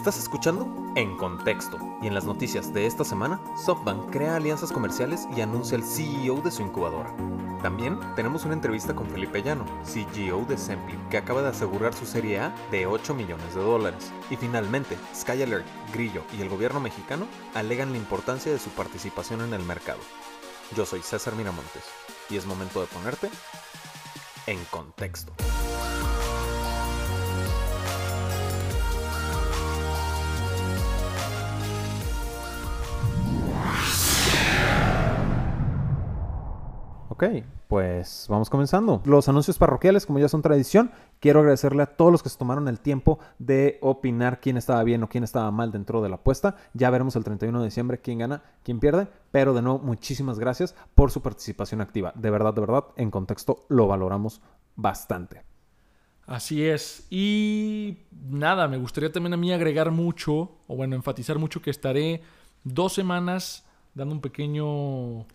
Estás escuchando En Contexto y en las noticias de esta semana, SoftBank crea alianzas comerciales y anuncia el CEO de su incubadora. También tenemos una entrevista con Felipe Llano, CGO de Sempli, que acaba de asegurar su serie A de 8 millones de dólares. Y finalmente, Skyalert, Grillo y el gobierno mexicano alegan la importancia de su participación en el mercado. Yo soy César Miramontes y es momento de ponerte en contexto. Ok, pues vamos comenzando. Los anuncios parroquiales, como ya son tradición, quiero agradecerle a todos los que se tomaron el tiempo de opinar quién estaba bien o quién estaba mal dentro de la apuesta. Ya veremos el 31 de diciembre quién gana, quién pierde, pero de nuevo muchísimas gracias por su participación activa. De verdad, de verdad, en contexto lo valoramos bastante. Así es. Y nada, me gustaría también a mí agregar mucho, o bueno, enfatizar mucho que estaré dos semanas dando un pequeño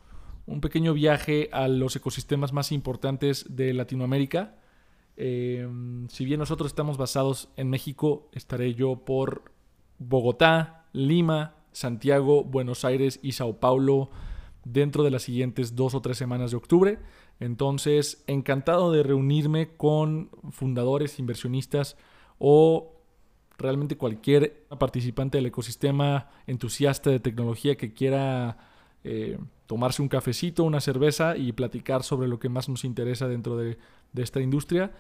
un pequeño viaje a los ecosistemas más importantes de Latinoamérica. Eh, si bien nosotros estamos basados en México, estaré yo por Bogotá, Lima, Santiago, Buenos Aires y Sao Paulo dentro de las siguientes dos o tres semanas de octubre. Entonces, encantado de reunirme con fundadores, inversionistas o realmente cualquier participante del ecosistema, entusiasta de tecnología que quiera eh, tomarse un cafecito, una cerveza y platicar sobre lo que más nos interesa dentro de, esta industria,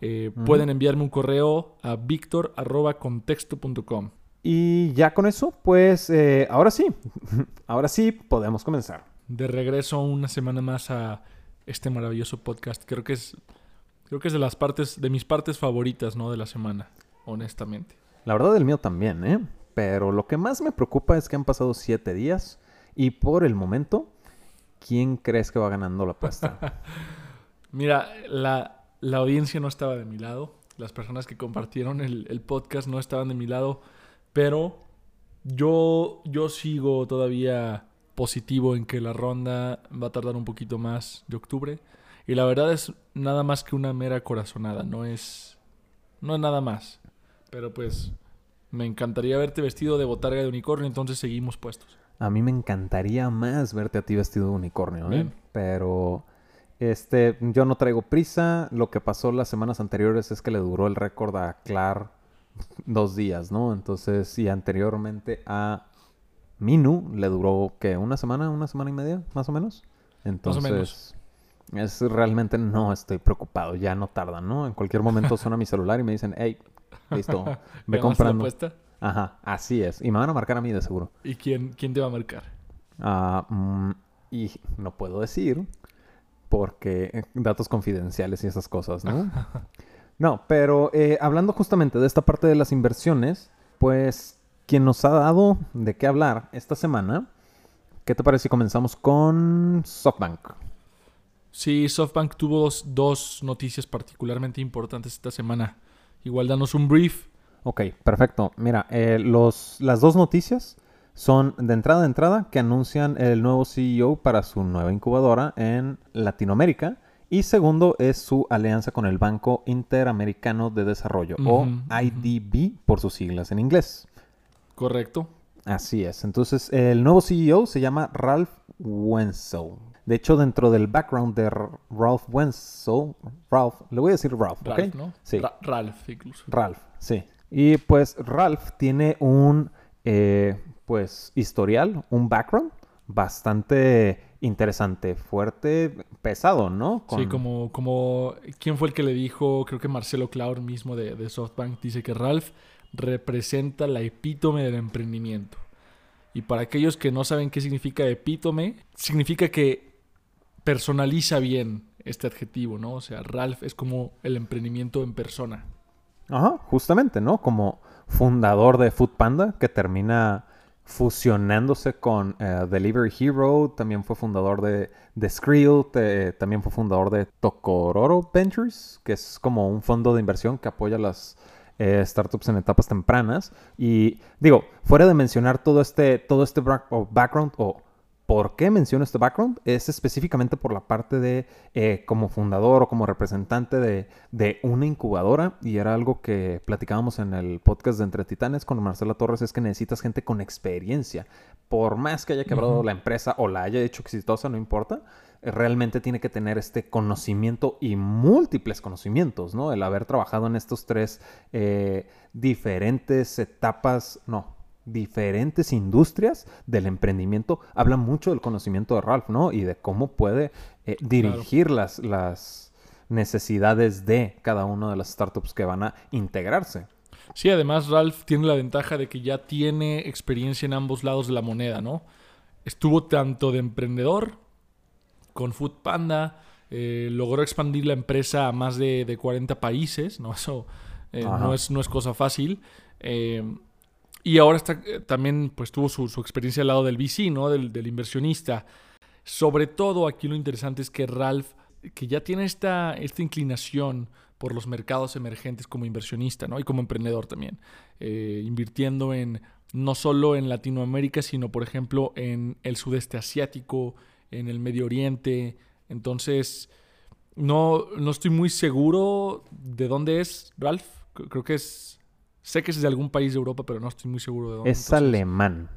eh, pueden enviarme un correo a victor.contexto.com. Y ya con eso, pues eh, ahora sí, ahora sí podemos comenzar. De regreso una semana más a este maravilloso podcast. Creo que es, creo que es de las partes, de mis partes favoritas, ¿no? De la semana, honestamente. La verdad del mío también, ¿eh? Pero lo que más me preocupa es que han pasado siete días y por el momento, ¿quién crees que va ganando la apuesta? Mira, la, audiencia no estaba de mi lado. Las personas que compartieron el, podcast no estaban de mi lado. Pero yo, yo sigo todavía positivo en que la ronda va a tardar un poquito más de octubre. Y la verdad es nada más que una mera corazonada. No es, no es nada más. Pero pues me encantaría verte vestido de botarga de unicornio. Entonces seguimos puestos. A mí me encantaría más verte a ti vestido de unicornio, ¿eh? Pero este, yo no traigo prisa. Lo que pasó las semanas anteriores es que le duró el récord a Clar dos días, ¿no? Entonces, y anteriormente a Minu le duró, ¿qué? ¿Una semana? ¿Una semana y media? Más o menos. Entonces, más o menos. Es realmente no estoy preocupado, ya no tarda, ¿no? En cualquier momento suena mi celular y me dicen, hey, listo, ve comprando. Ajá, así es. Y me van a marcar a mí de seguro. ¿Y quién, quién te va a marcar? Ah, mm, y no puedo decir porque eh, datos confidenciales y esas cosas, ¿no? no, pero eh, hablando justamente de esta parte de las inversiones, pues quien nos ha dado de qué hablar esta semana, ¿qué te parece si comenzamos con SoftBank? Sí, SoftBank tuvo dos noticias particularmente importantes esta semana. Igual danos un brief Ok, perfecto. Mira, eh, los, las dos noticias son de entrada a entrada que anuncian el nuevo CEO para su nueva incubadora en Latinoamérica. Y segundo es su alianza con el Banco Interamericano de Desarrollo, o IDB por sus siglas en inglés. Correcto. Así es. Entonces, el nuevo CEO se llama Ralph Wenzel. De hecho, dentro del background de Ralph Wenzel, Ralph, le voy a decir Ralph, Ralph ¿no? Sí. Ralph, incluso. Ralph, sí. Y pues Ralph tiene un eh, pues historial, un background bastante interesante, fuerte, pesado, ¿no? Sí, como, como, ¿quién fue el que le dijo? Creo que Marcelo Claur mismo de, de, SoftBank dice que Ralph representa la epítome del emprendimiento. Y para aquellos que no saben qué significa epítome, significa que personaliza bien este adjetivo, ¿no? O sea, Ralph es como el emprendimiento en persona. Ajá, justamente, ¿no? Como fundador de Foodpanda, que termina fusionándose con eh, Delivery Hero, también fue fundador de, de Skrill, también fue fundador de Tokororo Ventures, que es como un fondo de inversión que apoya las eh, startups en etapas tempranas. Y digo, fuera de mencionar todo este, todo este background o ¿Por qué menciono este background? Es específicamente por la parte de eh, como fundador o como representante de, de, una incubadora y era algo que platicábamos en el podcast de Entre Titanes con Marcela Torres, es que necesitas gente con experiencia. Por más que haya quebrado la empresa o la haya hecho exitosa, no importa, realmente tiene que tener este conocimiento y múltiples conocimientos, ¿no? El haber trabajado en estos tres eh, diferentes etapas, no, diferentes industrias del emprendimiento, habla mucho del conocimiento de Ralph, ¿no? Y de cómo puede eh, dirigir las, las necesidades de cada una de las startups que van a integrarse. Sí, además Ralph tiene la ventaja de que ya tiene experiencia en ambos lados de la moneda, ¿no? Estuvo tanto de emprendedor con Food Panda, eh, logró expandir la empresa a más de, 40 países, ¿no? Eso eh, no, es, no es cosa fácil. Y ahora está, eh, también pues tuvo su, experiencia al lado del VC, ¿no? Del, inversionista. Sobre todo aquí lo interesante es que Ralph, que ya tiene esta, esta inclinación por los mercados emergentes como inversionista, ¿no? Y como emprendedor también. Eh, invirtiendo en no solo en Latinoamérica, sino por ejemplo en el sudeste asiático, en el Medio Oriente. Entonces, no, no estoy muy seguro de dónde es Ralph. Creo que es Sé que es de algún país de Europa, pero no estoy muy seguro de dónde. Es alemán.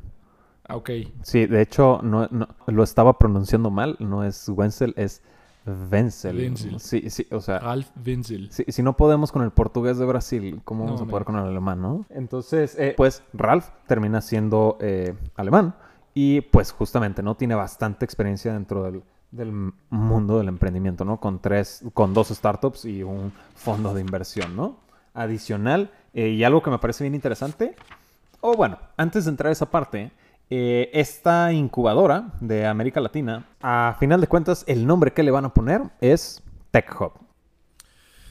Ah, ok. Sí, de hecho, no, lo estaba pronunciando mal. No es Wenzel, es Wenzel. Wenzel. Sí, sí, o sea. Ralph Wenzel. si no podemos con el portugués de Brasil, ¿cómo vamos a poder con el alemán, no? Entonces, eh, pues Ralph termina siendo eh, alemán y pues justamente, ¿no? Tiene bastante experiencia dentro del, del mundo del emprendimiento, ¿no? Con tres, con dos startups y un fondo de inversión, ¿no? Adicional, eh, y algo que me parece bien interesante, o bueno, antes de entrar a esa parte, eh, esta incubadora de América Latina, a final de cuentas, el nombre que le van a poner es Tech Hub.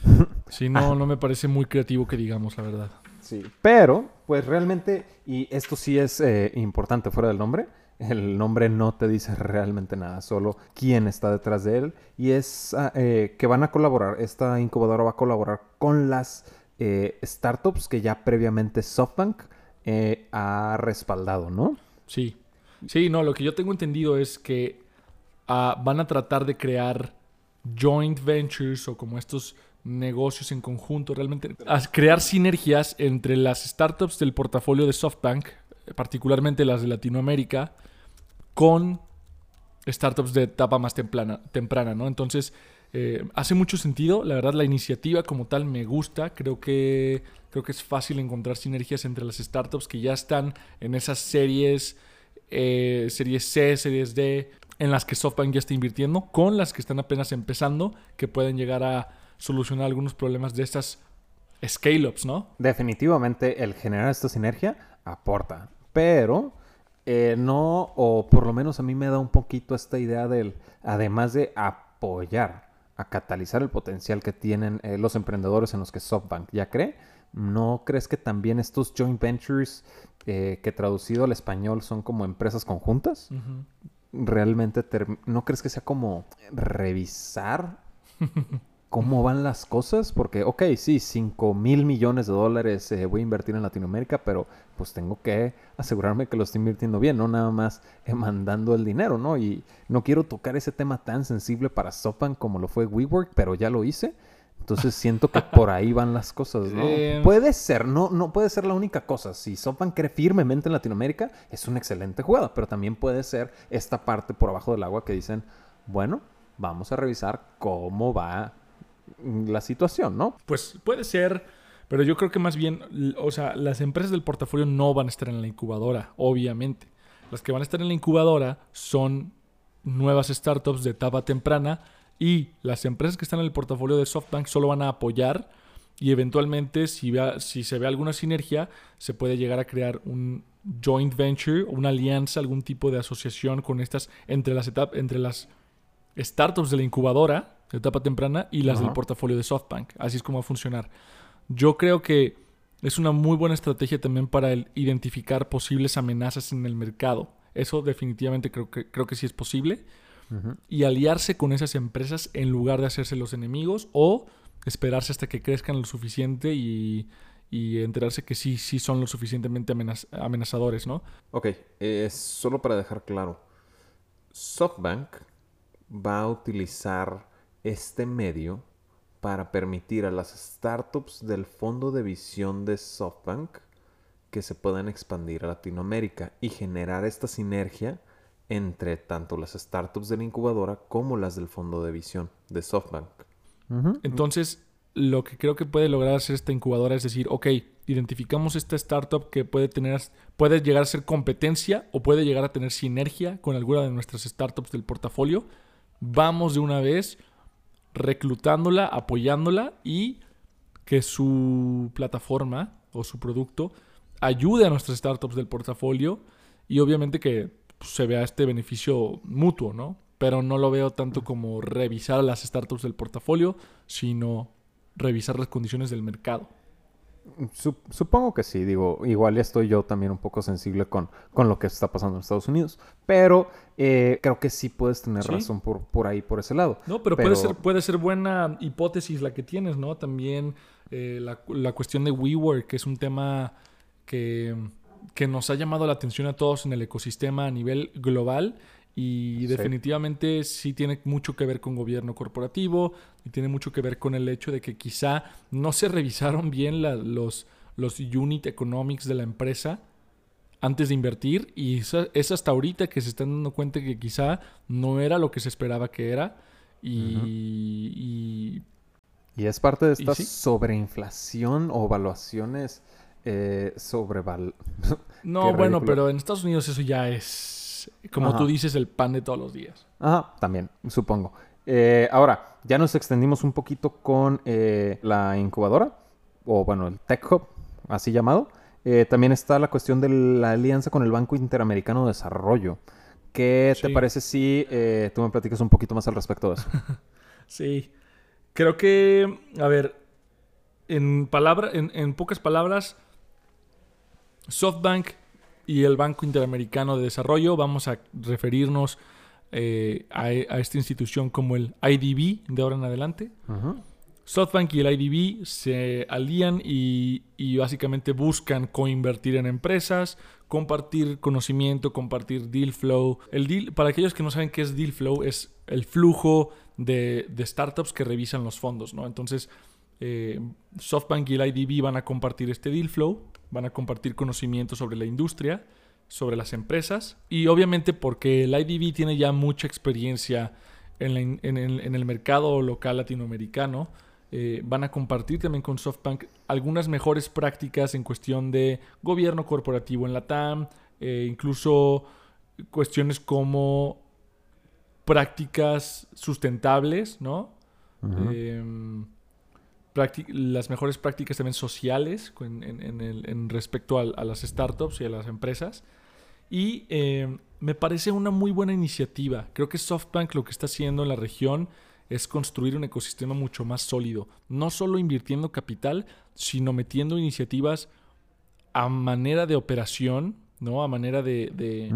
Sí, no, no me parece muy creativo que digamos, la verdad. Sí, pero, pues realmente, y esto sí es eh, importante fuera del nombre, el nombre no te dice realmente nada, solo quién está detrás de él. Y es ah, que van a colaborar, esta incubadora va a colaborar con las eh, startups que ya previamente SoftBank eh, ha respaldado, ¿no? Sí. Sí, no, lo que yo tengo entendido es que ah, van a tratar de crear joint ventures o como estos negocios en conjunto, realmente a crear sinergias entre las startups del portafolio de SoftBank, particularmente las de Latinoamérica, con startups de etapa más temprana, temprana ¿no? Entonces, eh, hace mucho sentido, la verdad la iniciativa como tal me gusta, creo que, creo que es fácil encontrar sinergias entre las startups que ya están en esas series, eh, series C, series D, en las que SoftBank ya está invirtiendo, con las que están apenas empezando, que pueden llegar a solucionar algunos problemas de estas scale-ups, ¿no? Definitivamente el generar esta sinergia aporta, pero... Eh, no, o por lo menos a mí me da un poquito esta idea del, además de apoyar a catalizar el potencial que tienen eh, los emprendedores en los que SoftBank ya cree. ¿No crees que también estos joint ventures eh, que traducido al español son como empresas conjuntas? Realmente, ¿no crees que sea como revisar cómo van las cosas, porque, ok, sí, 5 mil millones de dólares eh, voy a invertir en Latinoamérica, pero pues tengo que asegurarme que lo estoy invirtiendo bien, no nada más eh, mandando el dinero, ¿no? Y no quiero tocar ese tema tan sensible para Sopan como lo fue WeWork, pero ya lo hice. Entonces siento que por ahí van las cosas, ¿no? Eh, puede ser, no, no puede ser la única cosa. Si Sopan cree firmemente en Latinoamérica, es una excelente jugada, pero también puede ser esta parte por abajo del agua que dicen, bueno, vamos a revisar cómo va la situación, ¿no? Pues puede ser, pero yo creo que más bien, o sea, las empresas del portafolio no van a estar en la incubadora, obviamente. Las que van a estar en la incubadora son nuevas startups de etapa temprana y las empresas que están en el portafolio de SoftBank solo van a apoyar y eventualmente si, si se ve alguna sinergia se puede llegar a crear un joint venture, una alianza, algún tipo de asociación con estas entre las etapas, entre las startups de la incubadora etapa temprana y las del portafolio de SoftBank. Así es como va a funcionar. Yo creo que es una muy buena estrategia también para identificar posibles amenazas en el mercado. Eso definitivamente creo que, creo que sí es posible. Y aliarse con esas empresas en lugar de hacerse los enemigos o esperarse hasta que crezcan lo suficiente y, enterarse que sí, sí son lo suficientemente amenazadores, ¿no? Ok, eh, solo para dejar claro SoftBank va a utilizar este medio para permitir a las startups del fondo de visión de SoftBank que se puedan expandir a Latinoamérica y generar esta sinergia entre tanto las startups de la incubadora como las del fondo de visión de SoftBank. Entonces, lo que creo que puede lograr hacer esta incubadora es decir, ok, identificamos esta startup que puede tener, puede llegar a ser competencia o puede llegar a tener sinergia con alguna de nuestras startups del portafolio. Vamos de una vez reclutándola, apoyándola y que su plataforma o su producto ayude a nuestras startups del portafolio y obviamente que pues, se vea este beneficio mutuo, ¿no? Pero no lo veo tanto como revisar a las startups del portafolio, sino revisar las condiciones del mercado. Supongo que sí, digo, igual estoy yo también un poco sensible con, con lo que está pasando en Estados Unidos, pero eh, creo que sí puedes tener razón por, por ahí, por ese lado. No, pero, Puede, ser, puede ser buena hipótesis la que tienes, ¿no? También eh, la, la, cuestión de WeWork, que es un tema que, que nos ha llamado la atención a todos en el ecosistema a nivel global y definitivamente sí tiene mucho que ver con gobierno corporativo y tiene mucho que ver con el hecho de que quizá no se revisaron bien los, los unit economics de la empresa antes de invertir y es hasta ahorita que se están dando cuenta que quizá no era lo que se esperaba que era y, y... es parte de esta sobreinflación o evaluaciones eh, sobreval... no, bueno, pero en Estados Unidos eso ya es como tú dices, el pan de todos los días. Ajá, también, supongo. Eh, ahora, ya nos extendimos un poquito con eh, la incubadora, o bueno, el Tech Hub, así llamado. Eh, también está la cuestión de la alianza con el Banco Interamericano de Desarrollo. ¿Qué te parece si tú me platicas un poquito más al respecto de eso? sí, creo que, a ver, en, palabra, en pocas palabras, SoftBank y el Banco Interamericano de Desarrollo. Vamos a referirnos eh, a, esta institución como el IDB de ahora en adelante. SoftBank y el IDB se alían y, básicamente buscan coinvertir en empresas, compartir conocimiento, compartir deal flow. El deal, para aquellos que no saben qué es deal flow, es el flujo de, startups que revisan los fondos, ¿no? Entonces, eh, SoftBank y el IDB van a compartir este deal flow van a compartir conocimiento sobre la industria, sobre las empresas y obviamente porque el IDB tiene ya mucha experiencia en, el, mercado local latinoamericano, eh, van a compartir también con SoftBank algunas mejores prácticas en cuestión de gobierno corporativo en la TAM, eh, incluso cuestiones como prácticas sustentables, ¿no? Las mejores prácticas también sociales en, respecto a, las startups y a las empresas. Y eh, me parece una muy buena iniciativa. Creo que SoftBank lo que está haciendo en la región es construir un ecosistema mucho más sólido. No solo invirtiendo capital, sino metiendo iniciativas a manera de operación, ¿no? A manera de, de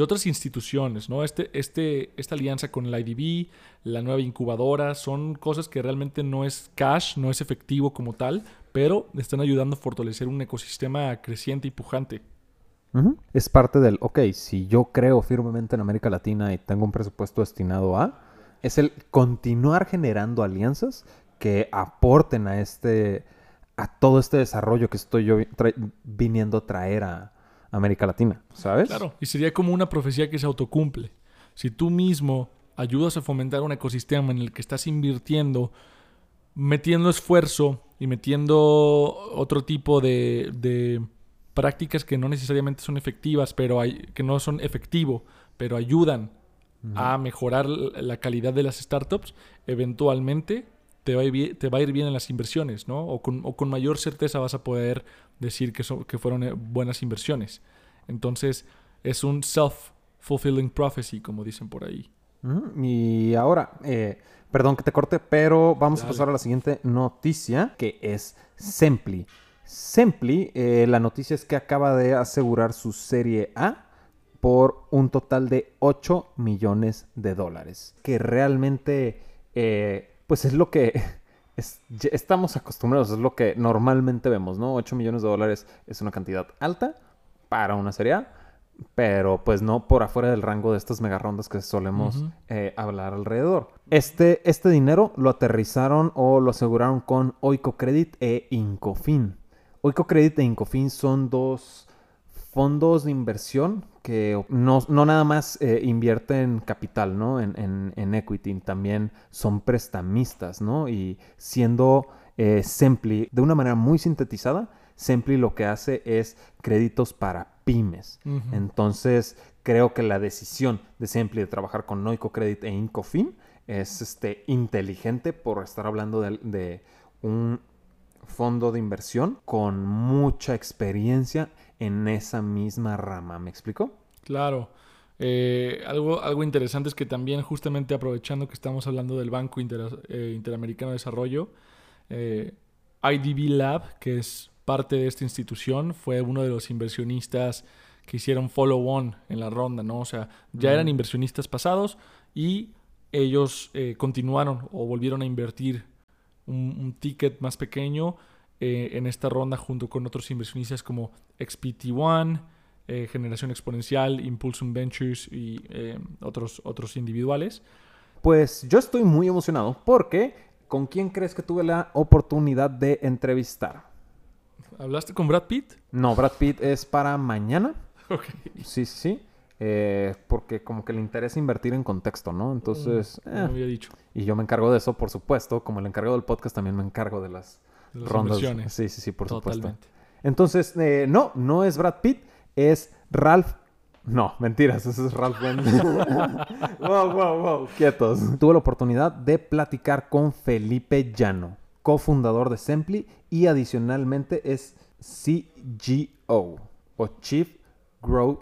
otras instituciones, ¿no? Este, este, esta alianza con el IDB, la nueva incubadora, son cosas que realmente no es cash, no es efectivo como tal, pero están ayudando a fortalecer un ecosistema creciente y pujante. Es parte del, ok, si yo creo firmemente en América Latina y tengo un presupuesto destinado a, es el continuar generando alianzas que aporten a este, a todo este desarrollo que estoy yo viniendo a traer a, América Latina, ¿sabes? Claro, y sería como una profecía que se autocumple. Si tú mismo ayudas a fomentar un ecosistema en el que estás invirtiendo, metiendo esfuerzo y metiendo otro tipo de, prácticas que no necesariamente son efectivas, pero hay, que no son efectivo, pero ayudan a mejorar la calidad de las startups, eventualmente te va, a ir, te va a ir bien en las inversiones, ¿no? O con, o con mayor certeza vas a poder decir que, que fueron eh, buenas inversiones. Entonces, es un self-fulfilling prophecy, como dicen por ahí. Y ahora, eh, perdón que te corte, pero vamos a pasar a la siguiente noticia, que es Sempli. Sempli, eh, la noticia es que acaba de asegurar su serie A por un total de 8 millones de dólares, que realmente, pues es lo que estamos acostumbrados, es lo que normalmente vemos, ¿no? 8 millones de dólares es una cantidad alta para una serie A. pero pues no por afuera del rango de estas mega rondas que solemos eh, hablar alrededor. Este, este dinero lo aterrizaron o lo aseguraron con Oico Credit e Incofin. Oico Credit e Incofin son dos fondos de inversión que no, nada más eh, invierten capital, ¿no? En, en, equity, también son prestamistas, ¿no? Y siendo eh, Sempli, de una manera muy sintetizada, Sempli lo que hace es créditos para pymes. Entonces, creo que la decisión de Sempli de trabajar con Noico Credit e Incofin es este, inteligente por estar hablando de un fondo de inversión con mucha experiencia en esa misma rama. ¿Me explico? Claro. Eh, algo, algo interesante es que también justamente aprovechando que estamos hablando del Banco eh, Interamericano de Desarrollo, eh, IDB Lab, que es parte de esta institución, fue uno de los inversionistas que hicieron follow-on en la ronda, ¿no? O sea, ya eran inversionistas pasados y ellos continuaron o volvieron a invertir un ticket más pequeño eh, en esta ronda junto con otros inversionistas como XPT1, eh, Generación Exponencial, Impulsum Ventures y eh, otros, otros individuales. Pues yo estoy muy emocionado porque ¿con quién crees que tuve la oportunidad de entrevistar? ¿Hablaste con Brad Pitt? No, Brad Pitt es para mañana. Ok. Sí, sí, sí. porque como que le interesa invertir en contexto, ¿no? Entonces... Mm, había dicho. Y yo me encargo de eso, por supuesto. Como el encargado del podcast, también me encargo de las rondas. Sí, sí, sí, por supuesto. Entonces, eh, no, no es Brad Pitt, es Ralph. No, mentiras, ese es Ralph wow, wow, wow, quietos. Tuve la oportunidad de platicar con Felipe Llano, cofundador de Sempli y adicionalmente es CGO o Chief Growth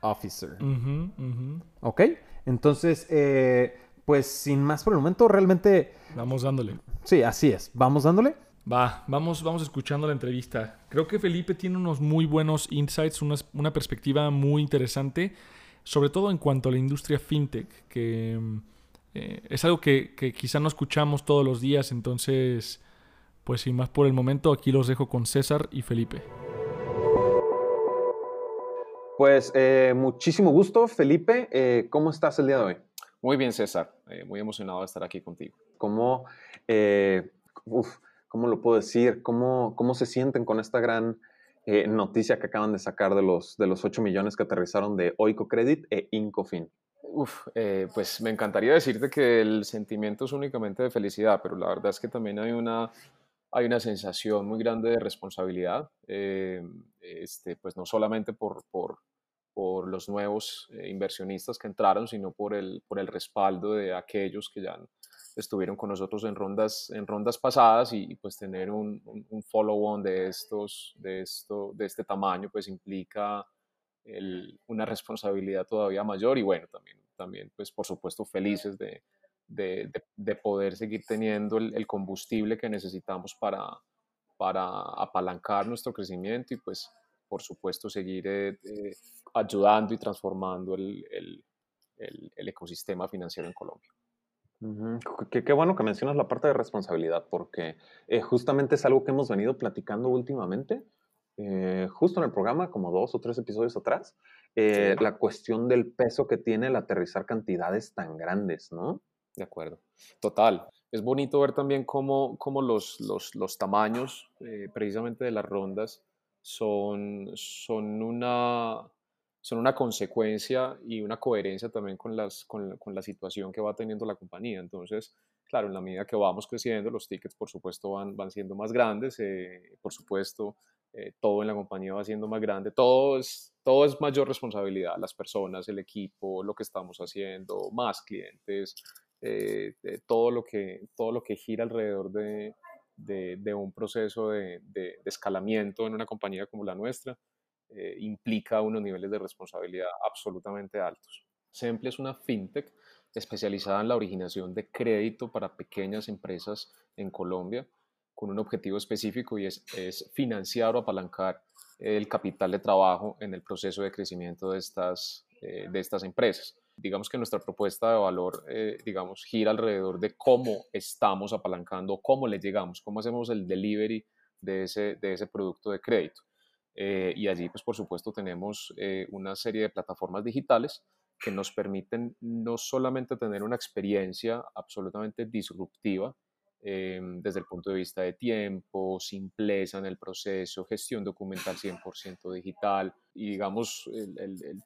Officer. ¿Ok? Entonces, eh, pues sin más por el momento, realmente... Vamos dándole. Sí, así es. Vamos dándole. Va, vamos, vamos escuchando la entrevista. Creo que Felipe tiene unos muy buenos insights, una, perspectiva muy interesante, sobre todo en cuanto a la industria fintech, que eh, es algo que, quizá no escuchamos todos los días, entonces, pues sin más por el momento, aquí los dejo con César y Felipe. Pues eh, muchísimo gusto, Felipe. Eh, ¿Cómo estás el día de hoy? Muy bien, César. muy emocionado de estar aquí contigo. ¿Cómo... Uf, ¿cómo lo puedo decir? ¿Cómo, cómo se sienten con esta gran eh, noticia que acaban de sacar de los, de los 8 millones que aterrizaron de Oico Credit e Incofin? Uf, eh, pues me encantaría decirte que el sentimiento es únicamente de felicidad, pero la verdad es que también hay una, hay una sensación muy grande de responsabilidad, eh, este, pues no solamente por, por, por los nuevos inversionistas que entraron, sino por el, por el respaldo de aquellos que ya han estuvieron con nosotros en rondas, en rondas pasadas y, pues tener un, un, follow-on de, estos, de, esto, de este tamaño pues implica una responsabilidad todavía mayor y bueno, también, también pues por supuesto felices de, de, de, poder seguir teniendo el, combustible que necesitamos para, para apalancar nuestro crecimiento y pues por supuesto seguir eh, eh, ayudando y transformando el, el, el ecosistema financiero en Colombia. Qué, bueno que mencionas la parte de responsabilidad, porque eh, justamente es algo que hemos venido platicando últimamente, eh, justo en el programa, como dos o tres episodios atrás, eh, la cuestión del peso que tiene el aterrizar cantidades tan grandes, ¿no? De acuerdo, total. Es bonito ver también cómo, cómo los, los, los, tamaños precisamente de las rondas son, son una son una consecuencia y una coherencia también con, las, con, con, la situación que va teniendo la compañía. Entonces, claro, en la medida que vamos creciendo, los tickets, por supuesto, van, van siendo más grandes, eh, por supuesto, eh, todo en la compañía va siendo más grande, todo es, todo es mayor responsabilidad, las personas, el equipo, lo que estamos haciendo, más clientes, eh, todo, lo que, todo lo que gira alrededor de, de, de un proceso de, de escalamiento en una compañía como la nuestra. Eh, implica unos niveles de responsabilidad absolutamente altos. Semple es una fintech especializada en la originación de crédito para pequeñas empresas en Colombia con un objetivo específico y es, financiar o apalancar el capital de trabajo en el proceso de crecimiento de estas, eh, de estas empresas. Digamos que nuestra propuesta de valor, eh, digamos, gira alrededor de cómo estamos apalancando, cómo le llegamos, cómo hacemos el delivery de ese, de ese producto de crédito. Eh, y allí, pues por supuesto, tenemos eh, una serie de plataformas digitales que nos permiten no solamente tener una experiencia absolutamente disruptiva em, desde el punto de vista de tiempo, simpleza en el proceso, gestión documental 100% digital y digamos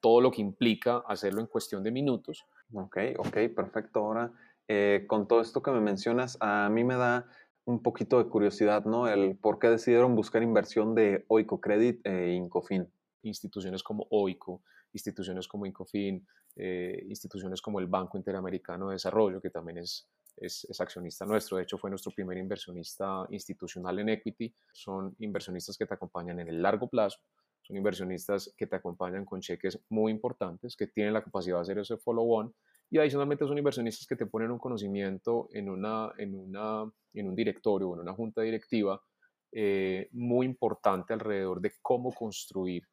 todo lo que implica hacerlo en cuestión de minutos. Ok, ok, perfecto. Ahora, eh, con todo esto que me mencionas, a mí me da un poquito de curiosidad, ¿no? El por qué decidieron buscar inversión de Oico Credit e Incofin. Instituciones como Oico, instituciones como Incofin, eh, instituciones como el Banco Interamericano de Desarrollo, que también es, es, accionista nuestro, de hecho fue nuestro primer inversionista institucional en equity, son inversionistas que te acompañan en el largo plazo, son inversionistas que te acompañan con cheques muy importantes, que tienen la capacidad de hacer ese follow-on y adicionalmente son inversionistas que te ponen un conocimiento en, una, en, una, en un directorio o en una junta directiva eh, muy importante alrededor de cómo construir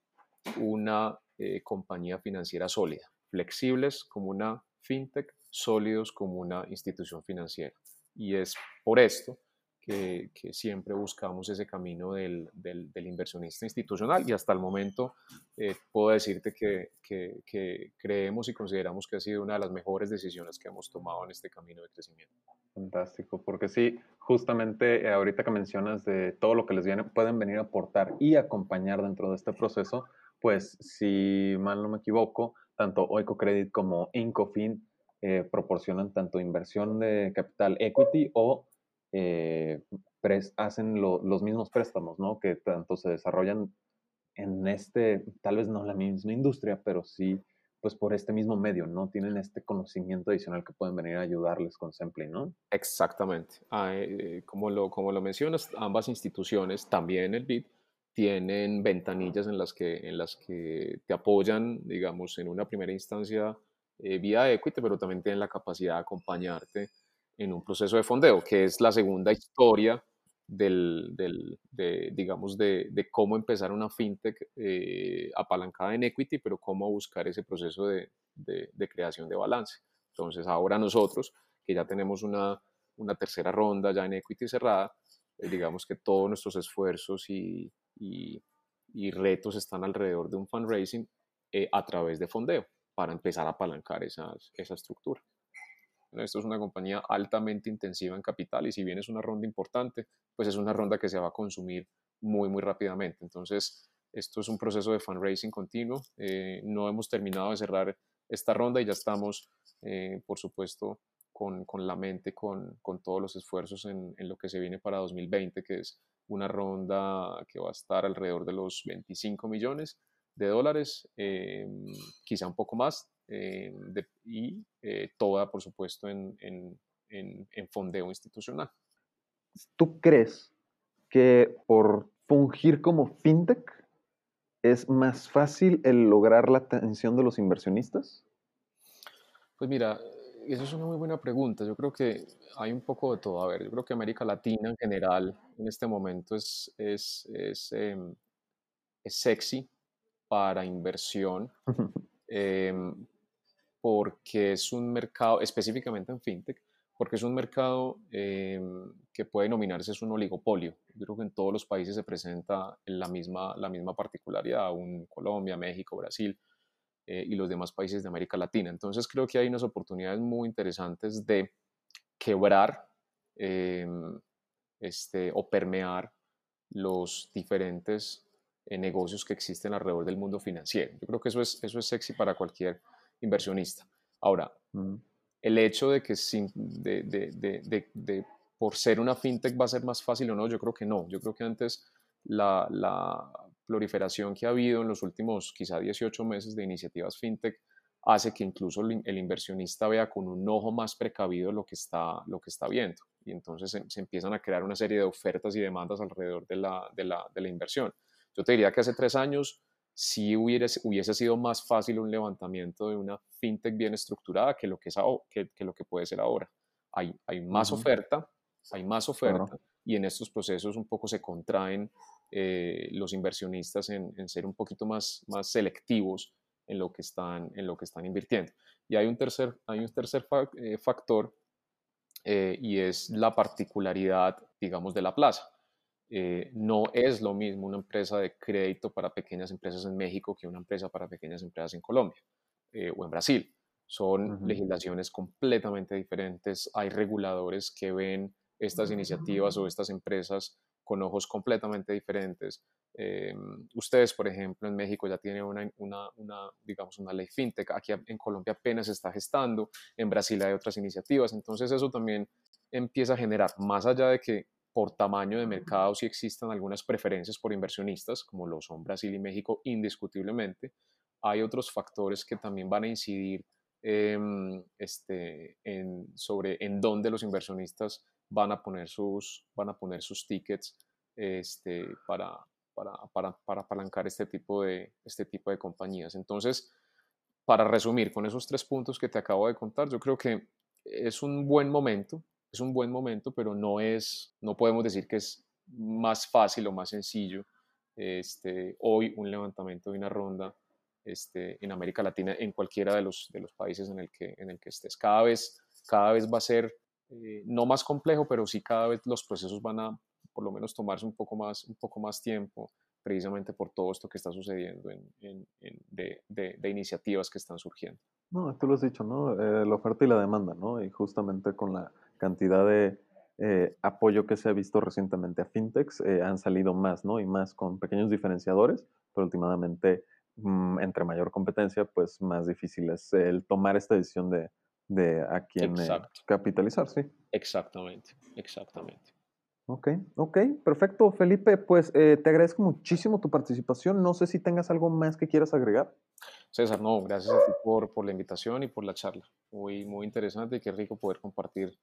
una eh, compañía financiera sólida, flexibles como una fintech, sólidos como una institución financiera. Y es por esto que, siempre buscamos ese camino del, inversionista institucional y hasta el momento eh, puedo decirte que, creemos y consideramos que ha sido una de las mejores decisiones que hemos tomado en este camino de crecimiento. Fantástico, porque sí, justamente eh, ahorita que mencionas de todo lo que les viene, pueden venir a aportar y acompañar dentro de este proceso, pues si mal no me equivoco, tanto Oico Credit como Incofin eh, proporcionan tanto inversión de capital equity o eh, hacen los mismos préstamos, ¿no? Que tanto se desarrollan en este, tal vez no la misma industria, pero sí, pues por este mismo medio, ¿no? Tienen este conocimiento adicional que pueden venir a ayudarles con Sempli, ¿no? Exactamente. Ah, eh, como, lo, como lo mencionas, ambas instituciones, también el BID, tienen ventanillas en las que, en las que te apoyan, digamos, en una primera instancia eh, vía equity, pero también tienen la capacidad de acompañarte en un proceso de fondeo, que es la segunda historia del, del de, digamos, de, de, cómo empezar una fintech eh, apalancada en equity, pero cómo buscar ese proceso de, de, creación de balance. Entonces, ahora nosotros, que ya tenemos una, una tercera ronda ya en equity cerrada, eh, digamos que todos nuestros esfuerzos y, y, y, retos están alrededor de un fundraising eh, a través de fondeo para empezar a apalancar esas, esa estructura. Esto es una compañía altamente intensiva en capital y si bien es una ronda importante, pues es una ronda que se va a consumir muy, muy rápidamente. Entonces, esto es un proceso de fundraising continuo. Eh, no hemos terminado de cerrar esta ronda y ya estamos, eh, por supuesto, con, con, la mente, con, con todos los esfuerzos en, en, lo que se viene para 2020, que es una ronda que va a estar alrededor de los 25 millones de dólares, eh, quizá un poco más, eh, y eh, toda, por supuesto, en, en, en, fondeo institucional. ¿Tú crees que por fungir como fintech es más fácil el lograr la atención de los inversionistas? Pues mira, esa es una muy buena pregunta. Yo creo que hay un poco de todo. A ver, yo creo que América Latina en general en este momento es, es, es, em, es sexy para inversión. porque es un mercado, específicamente en fintech, porque es un mercado em, que puede denominarse es un oligopolio. Yo creo que en todos los países se presenta la misma, la misma particularidad, un Colombia, México, Brasil eh, y los demás países de América Latina. Entonces creo que hay unas oportunidades muy interesantes de quebrar em, este, o permear los diferentes eh, negocios que existen alrededor del mundo financiero. Yo creo que eso es, eso es sexy para cualquier inversionista. Ahora, el hecho de que sin, de, de, de, por ser una fintech va a ser más fácil o no, yo creo que no. Yo creo que antes la, la proliferación que ha habido en los últimos quizá 18 meses de iniciativas fintech hace que incluso el inversionista vea con un ojo más precavido lo que está, lo que está viendo. Y entonces se, se empiezan a crear una serie de ofertas y demandas alrededor de la, de la, de la inversión. Yo te diría que hace tres años si hubiese, hubiese sido más fácil un levantamiento de una fintech bien estructurada que lo que, es, que, que lo que puede ser ahora. Hay, hay más oferta, hay más oferta y en estos procesos un poco se contraen eh, los inversionistas en, en, ser un poquito más, más selectivos en lo, que están, en lo que están invirtiendo. Y hay un tercer, hay un tercer eh, factor eh, y es la particularidad, digamos, de la plaza. Eh, no es lo mismo una empresa de crédito para pequeñas empresas en México que una empresa para pequeñas empresas en Colombia eh, o en Brasil. Son legislaciones completamente diferentes. Hay reguladores que ven estas iniciativas o estas empresas con ojos completamente diferentes. Eh, ustedes, por ejemplo, en México ya tienen una, una, una, digamos, una ley fintech. Aquí en Colombia apenas se está gestando. En Brasil hay otras iniciativas. Entonces eso también empieza a generar, más allá de que por tamaño de mercado sí existen algunas preferencias por inversionistas, como lo son Brasil y México indiscutiblemente, hay otros factores que también van a incidir em, este, en, sobre en dónde los inversionistas van a poner sus, van a poner sus tickets este, para, para, para, para apalancar este tipo, de, este tipo de compañías. Entonces, para resumir, con esos tres puntos que te acabo de contar, yo creo que es un buen momento es un buen momento, pero no es, no podemos decir que es más fácil o más sencillo este, hoy un levantamiento de una ronda este, en América Latina, en cualquiera de los, de los países en el, que, en el que estés. Cada vez, cada vez va a ser eh, no más complejo, pero sí cada vez los procesos van a por lo menos tomarse un poco más, un poco más tiempo, precisamente por todo esto que está sucediendo en, de, de, iniciativas que están surgiendo. No, tú lo has dicho, ¿no? Eh, la oferta y la demanda, ¿no? Y justamente con la cantidad de eh, apoyo que se ha visto recientemente a fintechs, eh, han salido más, ¿no? Y más con pequeños diferenciadores, pero últimamente, mm, entre mayor competencia, pues más difícil es el tomar esta decisión de, de a quién eh, capitalizar, sí. Exactamente, exactamente. Ok, ok, perfecto. Felipe, pues te agradezco muchísimo tu participación. No sé si tengas algo más que quieras agregar. César, no, gracias a ti por, por la invitación y por la charla. Muy, muy interesante y qué rico poder compartir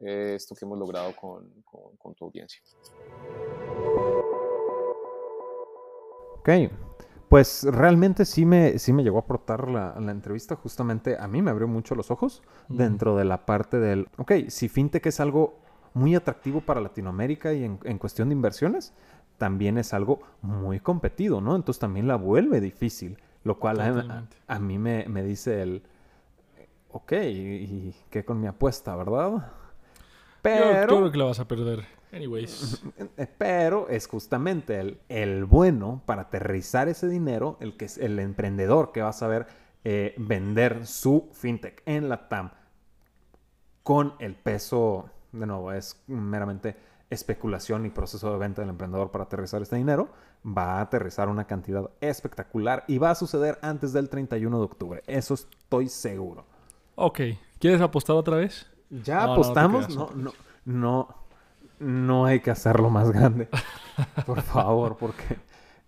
eh, esto que hemos logrado con, con, tu audiencia. Ok, pues realmente sí me, sí me llegó a aportar la, la, entrevista, justamente a mí me abrió mucho los ojos dentro de la parte del, ok, si fintech es algo muy atractivo para Latinoamérica y en, en, cuestión de inversiones, también es algo muy competido, ¿no? Entonces también la vuelve difícil, lo cual a, mí me, me, dice el, ok, ¿y qué con mi apuesta, verdad? Pero. Yo, creo que la vas a perder. Anyways. Pero es justamente el, el, bueno para aterrizar ese dinero, el que es el emprendedor que va a saber eh, vender su fintech en la TAM con el peso, de nuevo, es meramente especulación y proceso de venta del emprendedor para aterrizar este dinero, va a aterrizar una cantidad espectacular y va a suceder antes del 31 de octubre. Eso estoy seguro. Ok. ¿Quieres apostar otra vez? Ya apostamos, no, no, no, no, hay que hacerlo más grande. Por favor, porque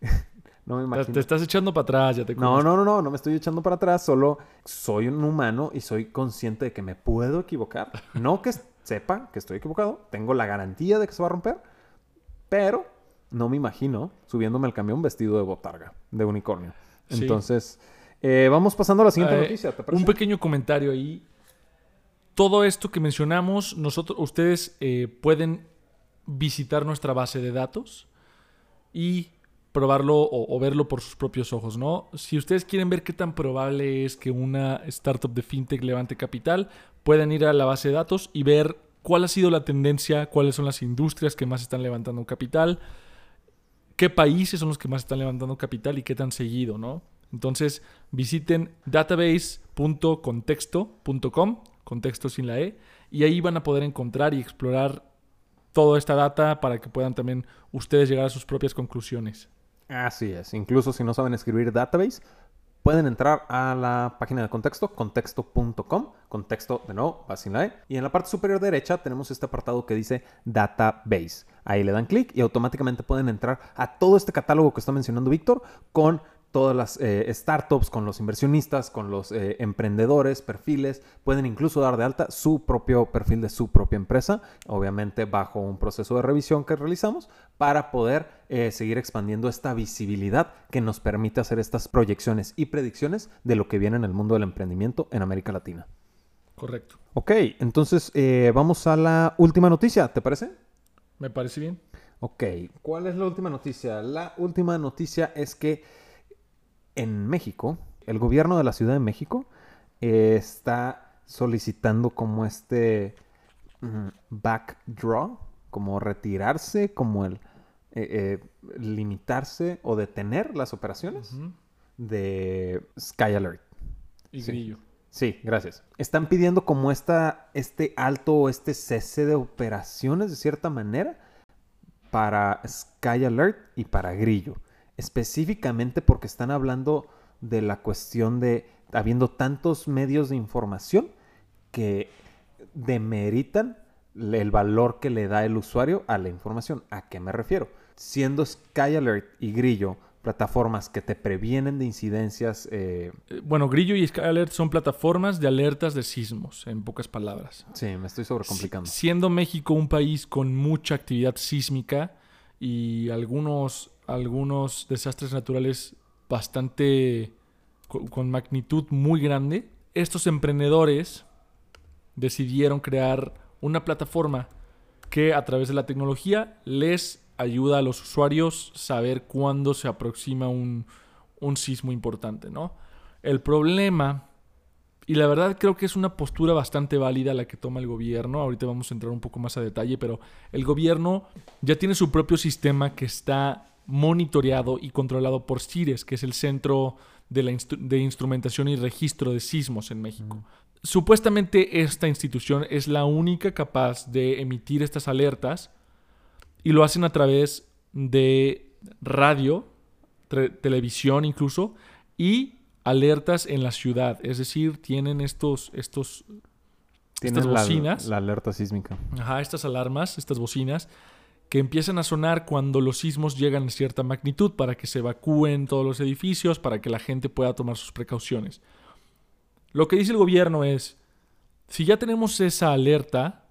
no me imagino. Te estás echando para atrás, ya te No, no, no, no, no me estoy echando para atrás, solo soy un humano y soy consciente de que me puedo equivocar. No que sepa que estoy equivocado, tengo la garantía de que se va a romper, pero no me imagino subiéndome al camión vestido de botarga, de unicornio. Entonces, eh, vamos pasando a la siguiente noticia. un pequeño comentario ahí todo esto que mencionamos, nosotros, ustedes eh, pueden visitar nuestra base de datos y probarlo o, verlo por sus propios ojos, ¿no? Si ustedes quieren ver qué tan probable es que una startup de fintech levante capital, pueden ir a la base de datos y ver cuál ha sido la tendencia, cuáles son las industrias que más están levantando capital, qué países son los que más están levantando capital y qué tan seguido, ¿no? Entonces visiten database.contexto.com contexto sin la E, y ahí van a poder encontrar y explorar toda esta data para que puedan también ustedes llegar a sus propias conclusiones. Así es, incluso si no saben escribir database, pueden entrar a la página de contexto, contexto.com, contexto de nuevo, va sin la E, y en la parte superior derecha tenemos este apartado que dice database. Ahí le dan clic y automáticamente pueden entrar a todo este catálogo que está mencionando Víctor con todas las eh, startups, con los inversionistas, con los eh, emprendedores, perfiles, pueden incluso dar de alta su propio perfil de su propia empresa, obviamente bajo un proceso de revisión que realizamos para poder eh, seguir expandiendo esta visibilidad que nos permite hacer estas proyecciones y predicciones de lo que viene en el mundo del emprendimiento en América Latina. Correcto. Ok, entonces vamos a la última noticia, ¿te parece? Me parece bien. Ok, ¿cuál es la última noticia? La última noticia es que en México, el gobierno de la Ciudad de México eh, está solicitando como este mm, backdraw, como retirarse, como el eh, eh, limitarse o detener las operaciones de Sky Alert. Y Sí. Grillo. Sí, gracias. Están pidiendo como esta, este alto o este cese de operaciones de cierta manera para Sky Alert y para Grillo. Específicamente porque están hablando de la cuestión de habiendo tantos medios de información que demeritan el valor que le da el usuario a la información. ¿A qué me refiero? Siendo Sky Alert y Grillo plataformas que te previenen de incidencias eh, Eh, Bueno, Grillo y Sky Alert son plataformas de alertas de sismos, en pocas palabras. Sí, me estoy sobrecomplicando. Si- Siendo México un país con mucha actividad sísmica y algunos, algunos desastres naturales bastante co- con, magnitud muy grande, estos emprendedores decidieron crear una plataforma que a través de la tecnología les ayuda a los usuarios saber cuándo se aproxima un, un sismo importante, ¿no? El problema y la verdad creo que es una postura bastante válida la que toma el gobierno. Ahorita vamos a entrar un poco más a detalle, pero el gobierno ya tiene su propio sistema que está monitoreado y controlado por CIRES, que es el Centro de, la Instru- de Instrumentación y Registro de Sismos en México. Supuestamente esta institución es la única capaz de emitir estas alertas y lo hacen a través de radio, televisión incluso, y alertas en la ciudad. Es decir, tienen estos, estos, estas Tienen la- bocinas. La, alerta sísmica. Ajá, estas alarmas, estas bocinas, que empiezan a sonar cuando los sismos llegan a cierta magnitud para que se evacúen todos los edificios, para que la gente pueda tomar sus precauciones. Lo que dice el gobierno es, si ya tenemos esa alerta,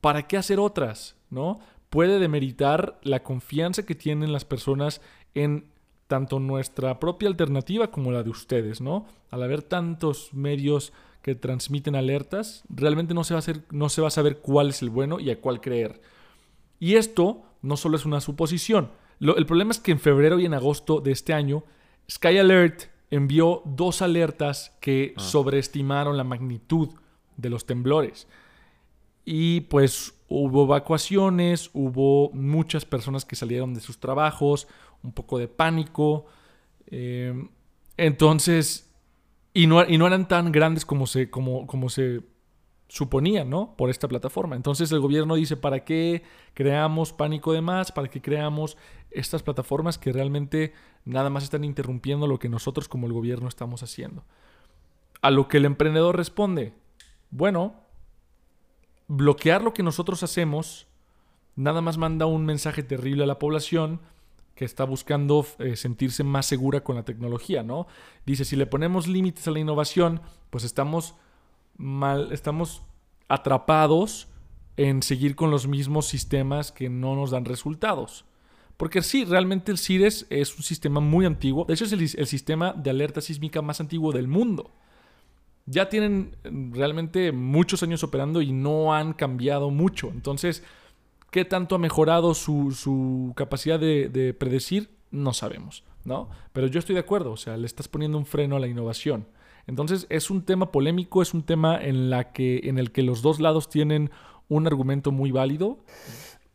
¿para qué hacer otras? ¿No? Puede demeritar la confianza que tienen las personas en tanto nuestra propia alternativa como la de ustedes, ¿no? Al haber tantos medios que transmiten alertas, realmente no se va a, hacer, no se va a saber cuál es el bueno y a cuál creer. Y esto no solo es una suposición. Lo- el problema es que en febrero y en agosto de este año, Sky Alert envió dos alertas que sobreestimaron la magnitud de los temblores. Y pues hubo evacuaciones, hubo muchas personas que salieron de sus trabajos, un poco de pánico. eh, entonces, y no, y no eran tan grandes como se, como, como se suponía, ¿no? Por esta plataforma. Entonces el gobierno dice, ¿para qué creamos pánico de más? ¿Para qué creamos estas plataformas que realmente nada más están interrumpiendo lo que nosotros como el gobierno estamos haciendo? A lo que el emprendedor responde, bueno, bloquear lo que nosotros hacemos nada más manda un mensaje terrible a la población que está buscando eh, sentirse más segura con la tecnología, ¿no? Dice, si le ponemos límites a la innovación, pues estamos mal, estamos atrapados en seguir con los mismos sistemas que no nos dan resultados. Porque sí, realmente el CIRES es un sistema muy antiguo. De hecho, es el, sistema de alerta sísmica más antiguo del mundo. Ya tienen mm, realmente muchos años operando y no han cambiado mucho. Entonces, ¿qué tanto ha mejorado su, su capacidad de, de predecir? No sabemos, ¿no? Pero yo estoy de acuerdo, o sea, le estás poniendo un freno a la innovación. Entonces es un tema polémico, es un tema en, la que, en el que los dos lados tienen un argumento muy válido.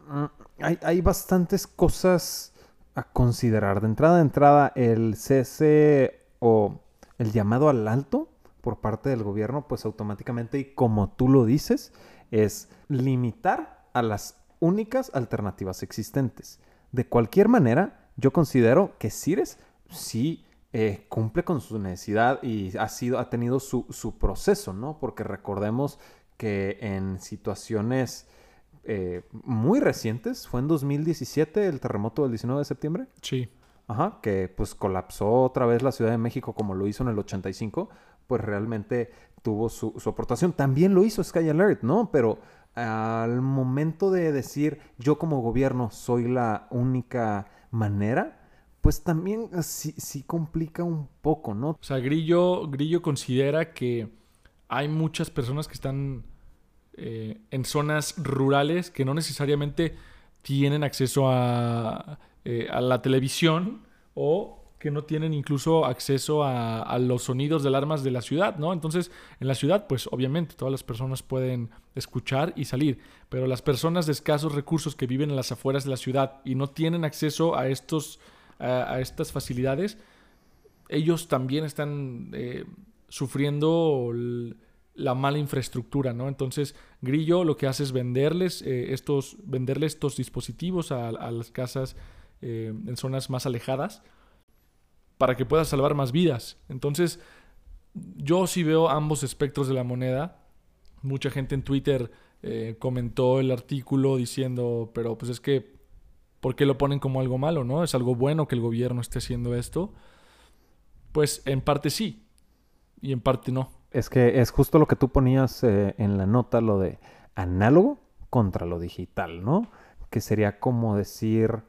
Mm, Hay, hay bastantes cosas a considerar. De entrada a entrada, el cese o el llamado al alto por parte del gobierno, pues automáticamente, y como tú lo dices, es limitar a las únicas alternativas existentes. De cualquier manera, yo considero que Cires sí eh, cumple con su necesidad y ha, sido, ha tenido su, su proceso, ¿no? Porque recordemos que en situaciones eh, muy recientes, fue en 2017 el terremoto del 19 de septiembre, Sí. Ajá, que pues colapsó otra vez la Ciudad de México como lo hizo en el 85, pues realmente tuvo su, su aportación. También lo hizo Sky Alert, ¿no? Pero al momento de decir yo como gobierno soy la única manera, pues también eh, sí, sí complica un poco, ¿no? O sea, Grillo, Grillo considera que hay muchas personas que están eh, en zonas rurales que no necesariamente tienen acceso a, eh, a la televisión o que no tienen incluso acceso a, los sonidos de alarmas de la ciudad, ¿no? Entonces, en la ciudad, pues obviamente todas las personas pueden escuchar y salir, pero las personas de escasos recursos que viven en las afueras de la ciudad y no tienen acceso a, estos, a, estas facilidades, ellos también están eh, sufriendo la mala infraestructura, ¿no? Entonces, Grillo lo que hace es venderles, eh, estos, venderles estos dispositivos a, las casas eh, en zonas más alejadas para que puedas salvar más vidas. Entonces, yo sí veo ambos espectros de la moneda. Mucha gente en Twitter comentó el artículo diciendo, pero pues es que, ¿por qué lo ponen como algo malo, no? ¿Es algo bueno que el gobierno esté haciendo esto? Pues en parte sí, y en parte no. Es que es justo lo que tú ponías eh, en la nota, lo de análogo contra lo digital, ¿no? Que sería como decir,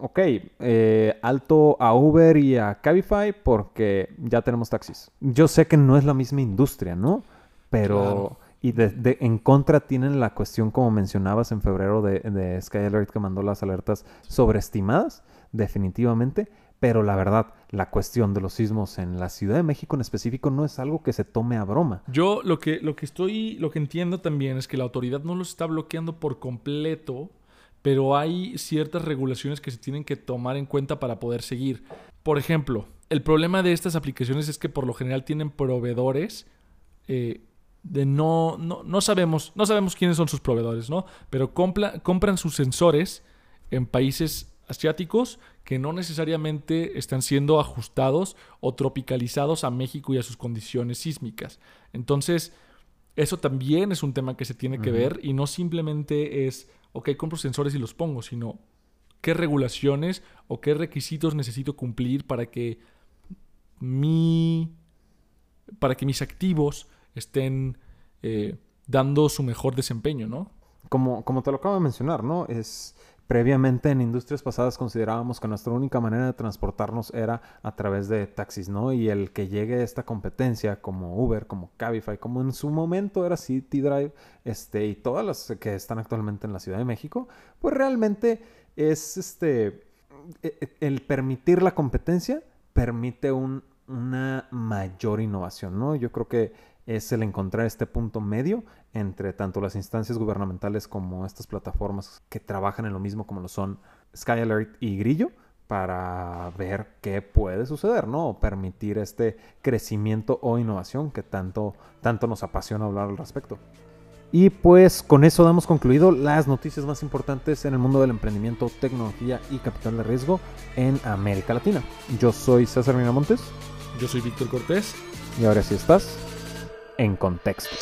ok, eh, alto a Uber y a Cabify porque ya tenemos taxis. Yo sé que no es la misma industria, ¿no? Pero... Y en contra tienen la cuestión, como mencionabas en febrero, de, de Sky Alert que mandó las alertas sobreestimadas, definitivamente. Pero la verdad, la cuestión de los sismos en la Ciudad de México en específico no es algo que se tome a broma. Yo lo que, lo que estoy, lo que entiendo también es que la autoridad no los está bloqueando por completo pero hay ciertas regulaciones que se tienen que tomar en cuenta para poder seguir. Por ejemplo, el problema de estas aplicaciones es que por lo general tienen proveedores eh, de no, no, sabemos, no sabemos quiénes son sus proveedores, ¿no? Pero compran sus sensores en países asiáticos que no necesariamente están siendo ajustados o tropicalizados a México y a sus condiciones sísmicas. Entonces, eso también es un tema que se tiene que ver y no simplemente es ok, compro sensores y los pongo, sino qué regulaciones o qué requisitos necesito cumplir para que mi para que mis activos estén eh, dando su mejor desempeño, ¿no? Como, como te lo acabo de mencionar, ¿no? Es Previamente en industrias pasadas considerábamos que nuestra única manera de transportarnos era a través de taxis, ¿no? Y el que llegue esta competencia como Uber, como Cabify, como en su momento era City Drive, este, y todas las que están actualmente en la Ciudad de México, pues realmente es este e, e, el permitir la competencia permite una mayor innovación, ¿no? Yo creo que es el encontrar este punto medio entre tanto las instancias gubernamentales como estas plataformas que trabajan en lo mismo como lo son Sky Alert y Grillo para ver qué puede suceder, ¿no? O permitir este crecimiento o innovación que tanto, tanto nos apasiona hablar al respecto. Y pues con eso damos concluido las noticias más importantes en el mundo del emprendimiento, tecnología y capital de riesgo en América Latina. Yo soy César Miramontes. Yo soy Víctor Cortés. Y ahora sí estás en contexto.